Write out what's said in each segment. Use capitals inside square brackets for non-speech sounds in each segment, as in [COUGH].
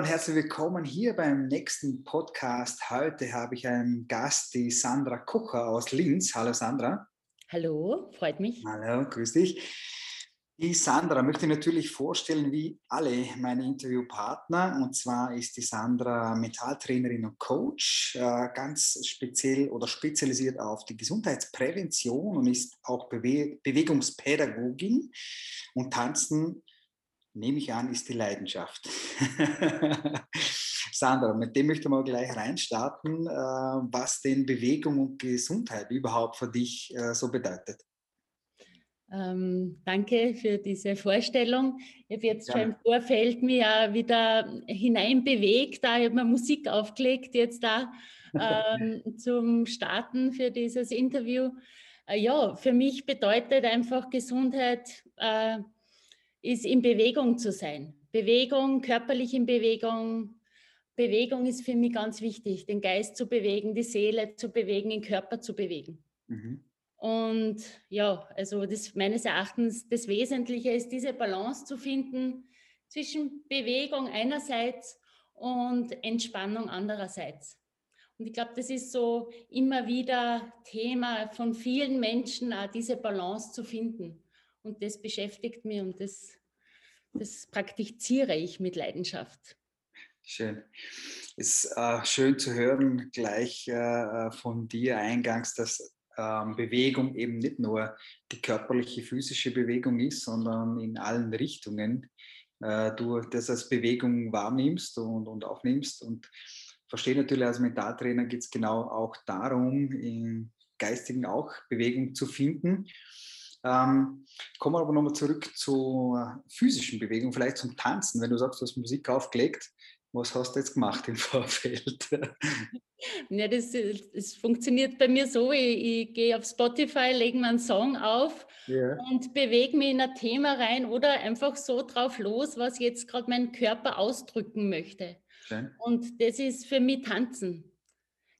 und herzlich willkommen hier beim nächsten Podcast. Heute habe ich einen Gast, die Sandra Kocher aus Linz. Hallo Sandra. Hallo, freut mich. Hallo, grüß dich. Die Sandra möchte ich natürlich vorstellen wie alle meine Interviewpartner. Und zwar ist die Sandra Mentaltrainerin und Coach, äh, ganz speziell oder spezialisiert auf die Gesundheitsprävention und ist auch Bewe Bewegungspädagogin. Und Tanzen, nehme ich an, ist die Leidenschaft. [LAUGHS] Sandra, mit dem möchte ich mal gleich reinstarten, äh, was denn Bewegung und Gesundheit überhaupt für dich äh, so bedeutet. Ähm, danke für diese Vorstellung. Ich habe jetzt ja. schon im Vorfeld mich ja wieder hineinbewegt, da ich habe mir Musik aufgelegt, jetzt da ähm, [LAUGHS] zum Starten für dieses Interview. Äh, ja, für mich bedeutet einfach Gesundheit, äh, ist in Bewegung zu sein. Bewegung, körperlich in Bewegung. Bewegung ist für mich ganz wichtig, den Geist zu bewegen, die Seele zu bewegen, den Körper zu bewegen. Mhm. Und ja, also das meines Erachtens das Wesentliche ist, diese Balance zu finden zwischen Bewegung einerseits und Entspannung andererseits. Und ich glaube, das ist so immer wieder Thema von vielen Menschen, diese Balance zu finden. Und das beschäftigt mich und das, das praktiziere ich mit Leidenschaft. Schön. Ist äh, schön zu hören, gleich äh, von dir eingangs, dass ähm, Bewegung eben nicht nur die körperliche, physische Bewegung ist, sondern in allen Richtungen äh, du das als Bewegung wahrnimmst und, und aufnimmst. Und verstehe natürlich als Mentaltrainer geht es genau auch darum, im Geistigen auch Bewegung zu finden. Ähm, kommen wir aber nochmal zurück zur physischen Bewegung, vielleicht zum Tanzen. Wenn du sagst, du hast Musik aufgelegt, was hast du jetzt gemacht im [LAUGHS] Vorfeld? Ja, das, das funktioniert bei mir so, ich, ich gehe auf Spotify, lege mir einen Song auf ja. und bewege mich in ein Thema rein oder einfach so drauf los, was jetzt gerade mein Körper ausdrücken möchte. Schön. Und das ist für mich Tanzen.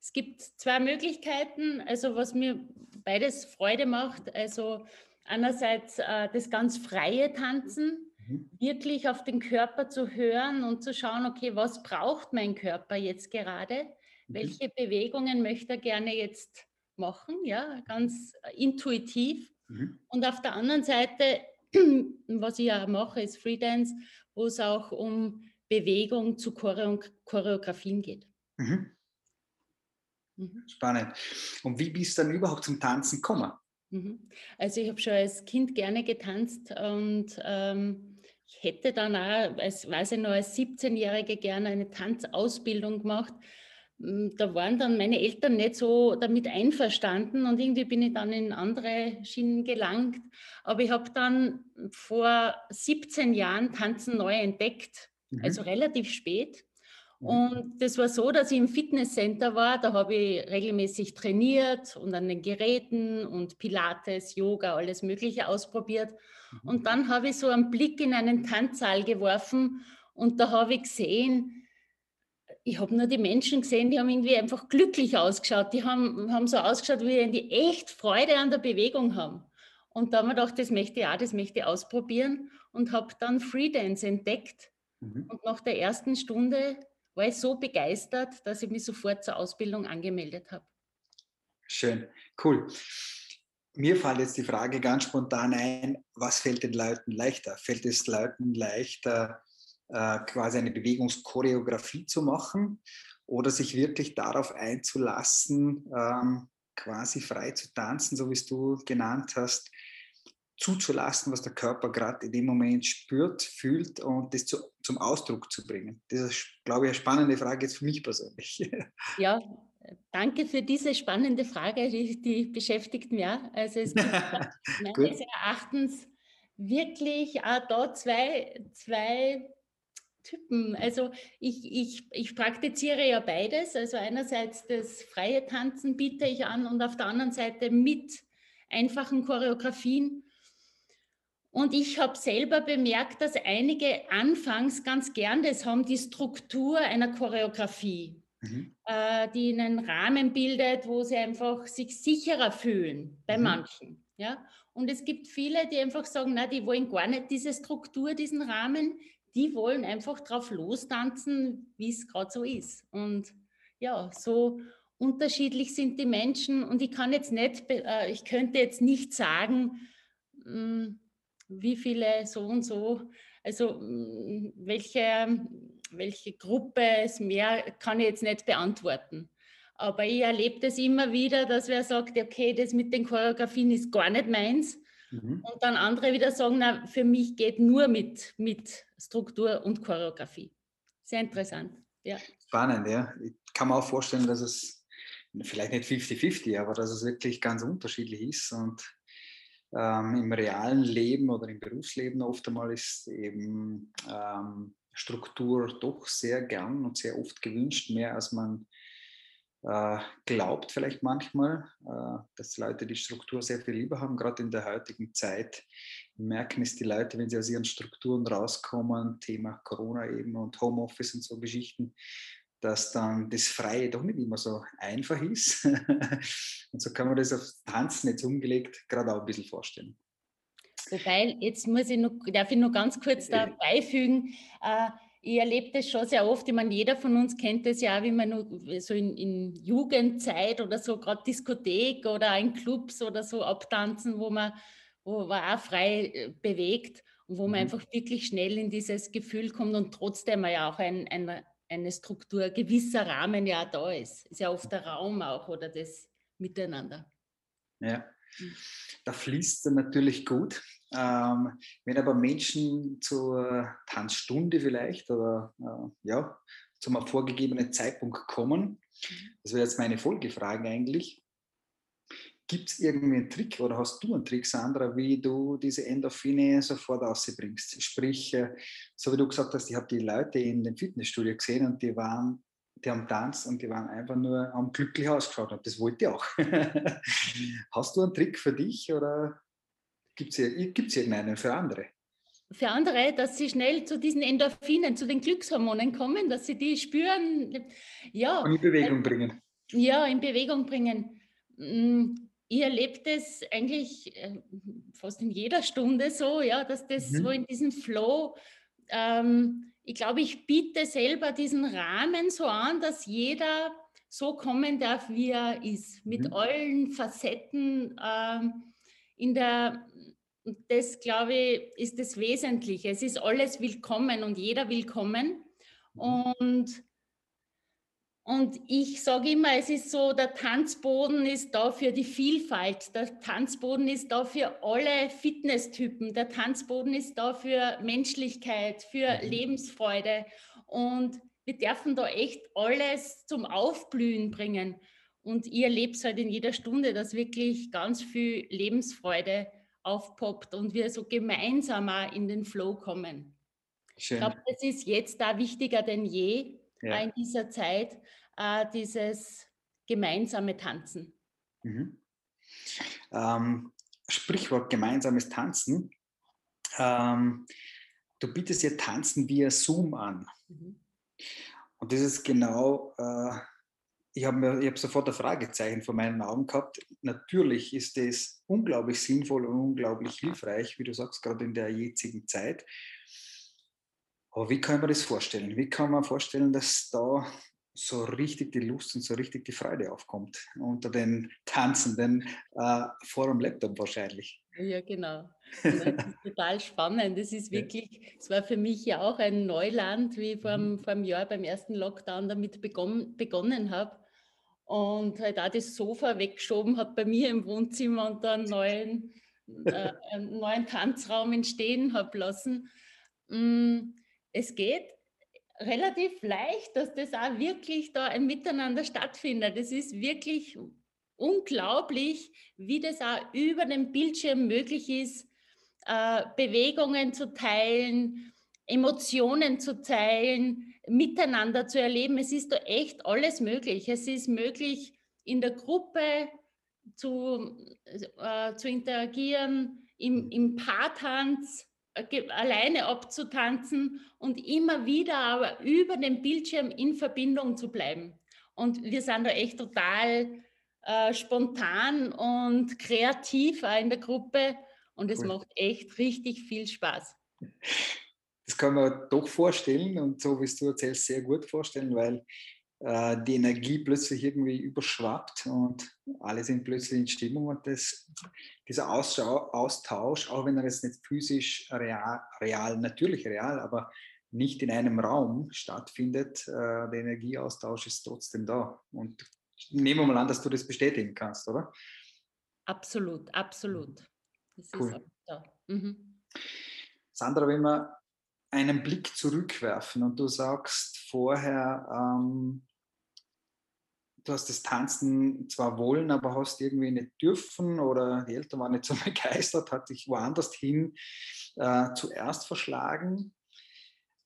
Es gibt zwei Möglichkeiten, also was mir beides Freude macht. Also einerseits äh, das ganz freie Tanzen, Mhm. wirklich auf den Körper zu hören und zu schauen, okay, was braucht mein Körper jetzt gerade? Mhm. Welche Bewegungen möchte er gerne jetzt machen? Ja, ganz intuitiv. Mhm. Und auf der anderen Seite, [CLEARS THROAT] was ich ja mache, ist Freedance, wo es auch um Bewegung zu Choreo Choreografien geht. Mhm. mhm. Spannend. Und wie bist du dann überhaupt zum Tanzen gekommen? Mhm. Also ich habe schon als Kind gerne getanzt und ähm, ich hätte dann auch, als, weiß ich noch, als 17-Jährige gerne eine Tanzausbildung gemacht. Hm, da waren dann meine Eltern nicht so damit einverstanden und irgendwie bin ich dann in andere Schienen gelangt. Aber ich habe dann vor 17 Jahren Tanzen neu entdeckt, mhm. also relativ spät. Mhm. Und das war so, dass ich im Fitnesscenter war. Da habe ich regelmäßig trainiert und an den Geräten und Pilates, Yoga, alles Mögliche ausprobiert. Mhm. Und dann habe ich so einen Blick in einen Tanzsaal geworfen und da habe ich gesehen, ich habe nur die Menschen gesehen, die haben irgendwie einfach glücklich ausgeschaut. Die haben, haben so ausgeschaut, wie die echt Freude an der Bewegung haben. Und da habe ich gedacht, das möchte ich auch, das möchte ich ausprobieren und habe dann Freedance entdeckt. Mhm. Und nach der ersten Stunde war ich so begeistert, dass ich mich sofort zur Ausbildung angemeldet habe. Schön, cool. Mir fällt jetzt die Frage ganz spontan ein, was fällt den Leuten leichter? Fällt es Leuten leichter, äh, quasi eine Bewegungschoreografie zu machen oder sich wirklich darauf einzulassen, ähm, quasi frei zu tanzen, so wie es du genannt hast, zuzulassen, was der Körper gerade in dem Moment spürt, fühlt und das zu, zum Ausdruck zu bringen? Das ist, glaube ich, eine spannende Frage jetzt für mich persönlich. [LAUGHS] Ja, Danke für diese spannende Frage, die, die beschäftigt mich. Also es gibt [LAUGHS] meines Erachtens wirklich auch da zwei, zwei Typen. Also ich, ich, ich praktiziere ja beides. Also einerseits das freie Tanzen biete ich an und auf der anderen Seite mit einfachen Choreografien. Und ich habe selber bemerkt, dass einige anfangs ganz gern das haben, die Struktur einer Choreografie mhm. äh, die einen Rahmen bildet, wo sie einfach sich sicherer fühlen bei mhm. manchen. Ja? Und es gibt viele, die einfach sagen, na, die wollen gar nicht diese Struktur, diesen Rahmen, die wollen einfach drauf lostanzen, wie es gerade so ist. Und ja, so unterschiedlich sind die Menschen und ich kann jetzt nicht, äh, ich könnte jetzt nicht sagen, hm, wie viele so und so, also hm, welche, welche Gruppe es mehr, kann ich jetzt nicht beantworten. Aber ich erlebe das immer wieder, dass wer sagt, okay, das mit den Choreografien ist gar nicht meins. Mhm. Und dann andere wieder sagen, na, für mich geht nur mit, mit Struktur und Choreografie. Sehr interessant. Ja. Spannend, ja. Ich kann mir auch vorstellen, dass es vielleicht nicht 50-50, aber dass es wirklich ganz unterschiedlich ist. Und ähm, im realen Leben oder im Berufsleben oft einmal ist eben ähm, Struktur doch sehr gern und sehr oft gewünscht, mehr als man äh, glaubt vielleicht manchmal, äh, dass Leute die Struktur sehr viel lieber haben, gerade in der heutigen Zeit. Merken es die Leute, wenn sie aus ihren Strukturen rauskommen, Thema Corona eben und Homeoffice und so Geschichten, dass dann das Freie doch nicht immer so einfach ist. [LAUGHS] und so kann man das auf Tanzen jetzt umgelegt gerade auch ein bisschen vorstellen. Wobei, jetzt muss ich noch, darf ich noch ganz kurz dabei fügen, äh, ich erlebe das schon sehr oft. Ich meine, jeder von uns kennt das ja, wie man nur so in, in Jugendzeit oder so, gerade Diskothek oder in Clubs oder so abtanzen, wo man, wo man auch frei äh, bewegt und wo man mhm. einfach wirklich schnell in dieses Gefühl kommt und trotzdem ja auch ein, ein eine Struktur, gewisser Rahmen ja da ist. Ist ja oft der Raum auch oder das Miteinander. Ja, hm. da fließt er natürlich gut. Ähm, wenn aber Menschen zur Tanzstunde vielleicht oder äh, ja, zum vorgegebenen Zeitpunkt kommen, mhm. das wäre jetzt meine Folgefrage eigentlich, Gibt es irgendwie einen Trick oder hast du einen Trick, Sandra, wie du diese Endorphine sofort rausbringst? Sprich, äh, so wie du gesagt hast, ich habe die Leute in dem Fitnessstudio gesehen und die waren, die haben tanzt und die waren einfach nur am glücklich ausgeschaut und das wollte ich auch. [LAUGHS] hast du einen Trick für dich oder gibt es irgendeinen für andere? für andere, dass sie schnell zu diesen Endorphinen, zu den Glückshormonen kommen, dass sie die spüren. Ja. Und in Bewegung bringen. Ja, in Bewegung bringen. Ich erlebe das eigentlich äh, fast in jeder Stunde so, ja, dass das mhm. so in diesem Flow, ähm, ich glaube, ich biete selber diesen Rahmen so an, dass jeder so kommen darf, wie er ist, mit mhm. allen Facetten ähm, in der, das glaube ich, ist das Wesentliche. Es ist alles willkommen und jeder willkommen. Mhm. Und und ich sage immer, es ist so, der Tanzboden ist da für die Vielfalt, der Tanzboden ist da für alle Fitnesstypen, der Tanzboden ist da für Menschlichkeit, für mhm. Lebensfreude. Und wir dürfen da echt alles zum Aufblühen bringen. Und ihr erlebt halt in jeder Stunde, dass wirklich ganz viel Lebensfreude aufpoppt und wir so gemeinsam auch in den Flow kommen. Schön. Ich glaube, das ist jetzt da wichtiger denn je, ja. in dieser Zeit, äh, dieses gemeinsame Tanzen. Mhm. Ähm, Sprichwort gemeinsames Tanzen. Ähm, du bietest ja Tanzen via Zoom an. Mhm. Und das ist genau, äh, ich habe hab sofort ein Fragezeichen vor meinen Augen gehabt. Natürlich ist das unglaublich sinnvoll und unglaublich hilfreich, wie du sagst, gerade in der jetzigen Zeit. Aber wie kann man das vorstellen? Wie kann man vorstellen, dass da so richtig die Lust und so richtig die Freude aufkommt unter den Tanzenden äh, vor dem Laptop wahrscheinlich? Ja, genau. [LAUGHS] das ist total spannend. Das ist wirklich, es war für mich ja auch ein Neuland, wie ich vor, mhm. vor einem Jahr beim ersten Lockdown damit begonnen, begonnen habe und halt auch das Sofa weggeschoben habe bei mir im Wohnzimmer und dann einen neuen, äh, einen neuen Tanzraum entstehen habe lassen. Mm, es geht relativ leicht, dass das auch wirklich da ein Miteinander stattfindet. Es ist wirklich unglaublich, wie das auch über den Bildschirm möglich ist, äh, Bewegungen zu teilen, Emotionen zu teilen, miteinander zu erleben. Es ist da echt alles möglich. Es ist möglich, in der Gruppe zu, äh, zu interagieren, im, im Paartanz alleine abzutanzen und immer wieder aber über den Bildschirm in Verbindung zu bleiben. Und wir sind da echt total äh, spontan und kreativ in der Gruppe und es cool. macht echt richtig viel Spaß. das kann man doch vorstellen und so wie es du erzählst, sehr gut vorstellen, weil die Energie plötzlich irgendwie überschwappt und alle sind plötzlich in Stimmung und das, dieser Austausch, auch wenn er jetzt nicht physisch real, real, natürlich real, aber nicht in einem Raum stattfindet, äh, der Energieaustausch ist trotzdem da. Und nehmen wir mal an, dass du das bestätigen kannst, oder? Absolut, absolut. Das cool. ist auch da. Mhm. Sandra, wenn wir einen Blick zurückwerfen und du sagst vorher, ähm, du hast das Tanzen zwar wollen, aber hast irgendwie nicht dürfen oder die Eltern waren nicht so [LAUGHS] begeistert, hat dich woanders hin äh, zuerst verschlagen.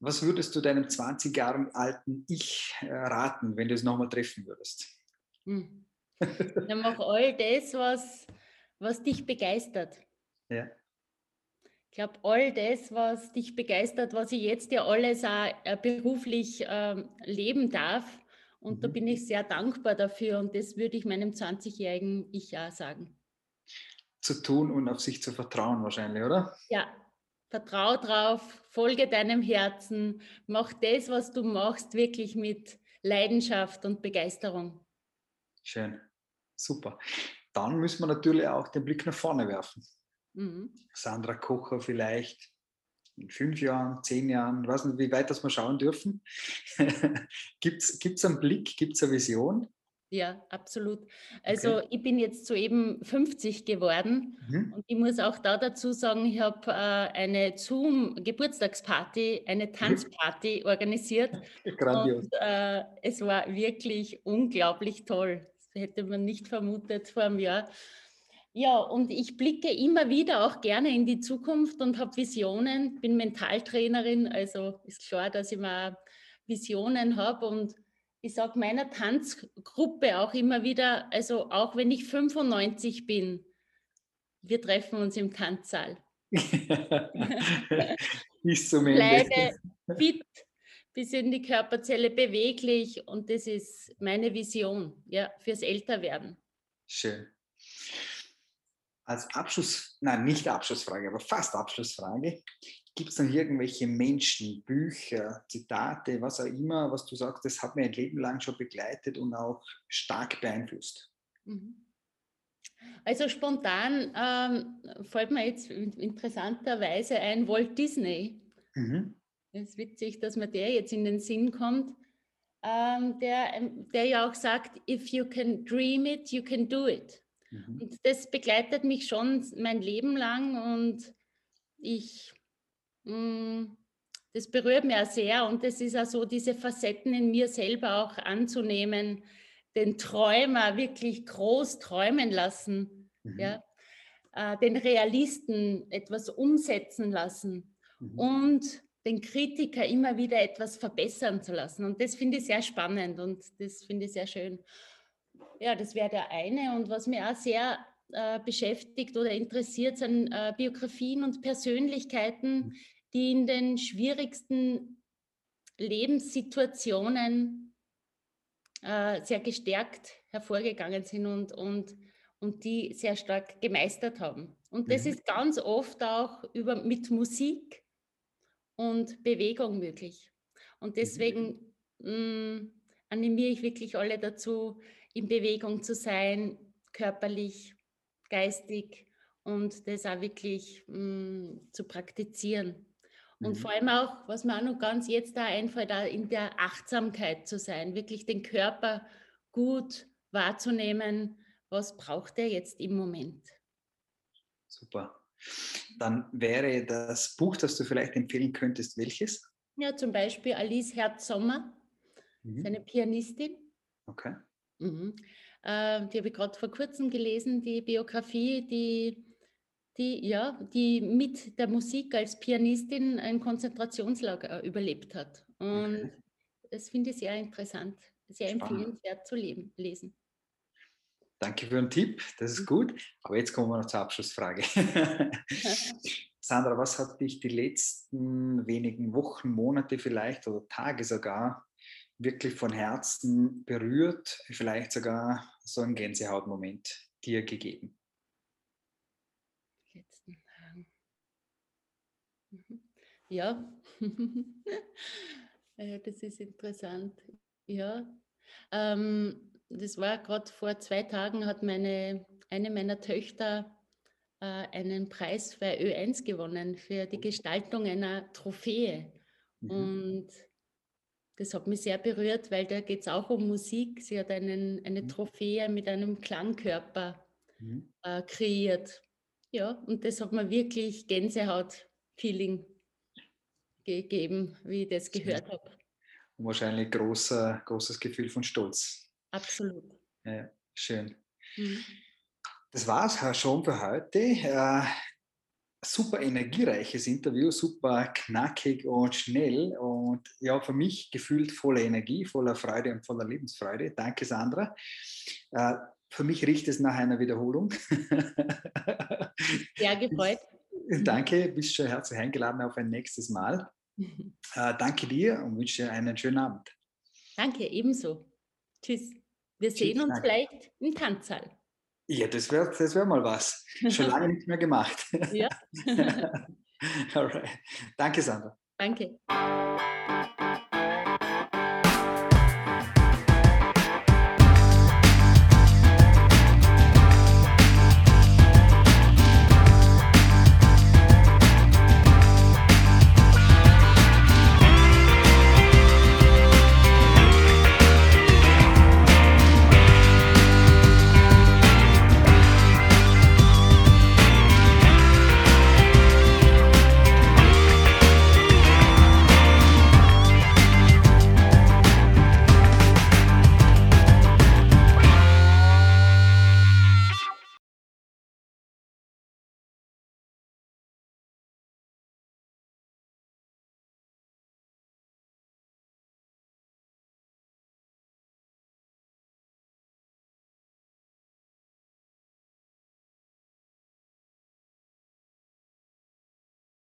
Was würdest du deinem 20 Jahre alten Ich äh, raten, wenn du es nochmal treffen würdest? Hm. [LAUGHS] Dann mach all das, was, was dich begeistert. Ja. Ich glaube, all das, was dich begeistert, was ich jetzt ja alles auch äh, beruflich äh, leben darf, und mhm. da bin ich sehr dankbar dafür und das würde ich meinem 20-jährigen Ich auch sagen. Zu tun und auf sich zu vertrauen wahrscheinlich, oder? Ja, vertrau drauf, folge deinem Herzen, mach das, was du machst, wirklich mit Leidenschaft und Begeisterung. Schön, super. Dann müssen wir natürlich auch den Blick nach vorne werfen. Mhm. Sandra Kocher vielleicht in fünf Jahren, zehn Jahren, ich weiß nicht, wie weit das wir schauen dürfen. [LAUGHS] gibt es einen Blick, gibt es eine Vision? Ja, absolut. Also okay. ich bin jetzt soeben 50 geworden mhm. und ich muss auch da dazu sagen, ich habe äh, eine Zoom-Geburtstagsparty, eine mhm. Tanzparty mhm. organisiert. [LAUGHS] Grandios. Und äh, es war wirklich unglaublich toll. Das hätte man nicht vermutet vor einem Jahr. Ja, und ich blicke immer wieder auch gerne in die Zukunft und habe Visionen, bin Mentaltrainerin, also ist klar, dass ich mal Visionen habe und ich sage meiner Tanzgruppe auch immer wieder, also auch wenn ich 95 bin, wir treffen uns im Tanzsaal. [LAUGHS] Bis zum Ende. Bleibe fit, bis in die Körperzelle beweglich und das ist meine Vision ja, fürs Älterwerden. Schön als Abschluss, nein, nicht Abschlussfrage, aber fast Abschlussfrage, gibt es noch irgendwelche Menschen, Bücher, Zitate, was auch immer, was du sagst, das hat mir ein Leben lang schon begleitet und auch stark beeinflusst? Mhm. Also spontan ähm, fällt mir jetzt interessanterweise ein Walt Disney. Mhm. Es ist witzig, dass mir der jetzt in den Sinn kommt, ähm, der, der ja auch sagt, if you can dream it, you can do it. Mhm. Und das begleitet mich schon mein Leben lang und ich, mh, mm, das berührt mich auch sehr und das ist auch so, diese Facetten in mir selber auch anzunehmen, den Träumer wirklich groß träumen lassen, mhm. ja, äh, den Realisten etwas umsetzen lassen mhm. und den Kritiker immer wieder etwas verbessern zu lassen. Und das finde ich sehr spannend und das finde ich sehr schön. Ja, das wäre der eine. Und was mir auch sehr äh, beschäftigt oder interessiert, sind äh, Biografien und Persönlichkeiten, mhm. die in den schwierigsten Lebenssituationen äh, sehr gestärkt hervorgegangen sind und, und, und die sehr stark gemeistert haben. Und das mhm. ist ganz oft auch über, mit Musik und Bewegung möglich. Und deswegen mhm. mh, animiere ich wirklich alle dazu, in Bewegung zu sein, körperlich, geistig und das auch wirklich mh, mm, zu praktizieren. Und mhm. vor allem auch, was mir auch noch ganz jetzt da einfällt, da in der Achtsamkeit zu sein, wirklich den Körper gut wahrzunehmen, was braucht er jetzt im Moment. Super. Dann wäre das Buch, das du vielleicht empfehlen könntest, welches? Ja, zum Beispiel Alice Herz-Sommer, mhm. seine Pianistin. Okay. Mhm. Äh, die habe ich gerade vor kurzem gelesen, die Biografie, die, die, ja, die mit der Musik als Pianistin ein Konzentrationslager überlebt hat. Und okay. das finde ich sehr interessant, sehr Spannend. empfehlenswert zu leben, lesen. Danke für den Tipp, das ist gut. Aber jetzt kommen wir noch zur Abschlussfrage. [LAUGHS] Sandra, was hat dich die letzten wenigen Wochen, Monate vielleicht oder Tage sogar wirklich von Herzen berührt, vielleicht sogar so einen Gänsehautmoment dir gegeben? Letzten Tagen. Mhm. Ja. [LAUGHS] das ist interessant. Ja. Ähm, das war gerade vor zwei Tagen, hat meine, eine meiner Töchter äh, einen Preis für Ö1 gewonnen, für die Gestaltung einer Trophäe. Mhm. Und das hat mich sehr berührt, weil da geht es auch um Musik. Sie hat einen, eine mhm. Trophäe mit einem Klangkörper mhm. äh, kreiert. Ja, und das hat mir wirklich Gänsehaut-Feeling gegeben, wie ich das gehört habe. Und wahrscheinlich großer, großes Gefühl von Stolz. Absolut. Ja, schön. Mhm. Das war es schon für heute. Super energiereiches Interview, super knackig und schnell und ja, für mich gefühlt voller Energie, voller Freude und voller Lebensfreude. Danke, Sandra. Äh, für mich riecht es nach einer Wiederholung. Sehr gefreut. [LAUGHS] Danke, bist schon herzlich eingeladen auf ein nächstes Mal. [LAUGHS] Äh, danke dir und wünsche dir einen schönen Abend. Danke, ebenso. Tschüss. Wir sehen Tschüss, uns danke. vielleicht im Tanzsaal. Ja, das wäre das wär mal was. Schon lange nicht mehr gemacht. [LAUGHS] Ja. [LAUGHS] Alright. Danke, Sandra. Danke.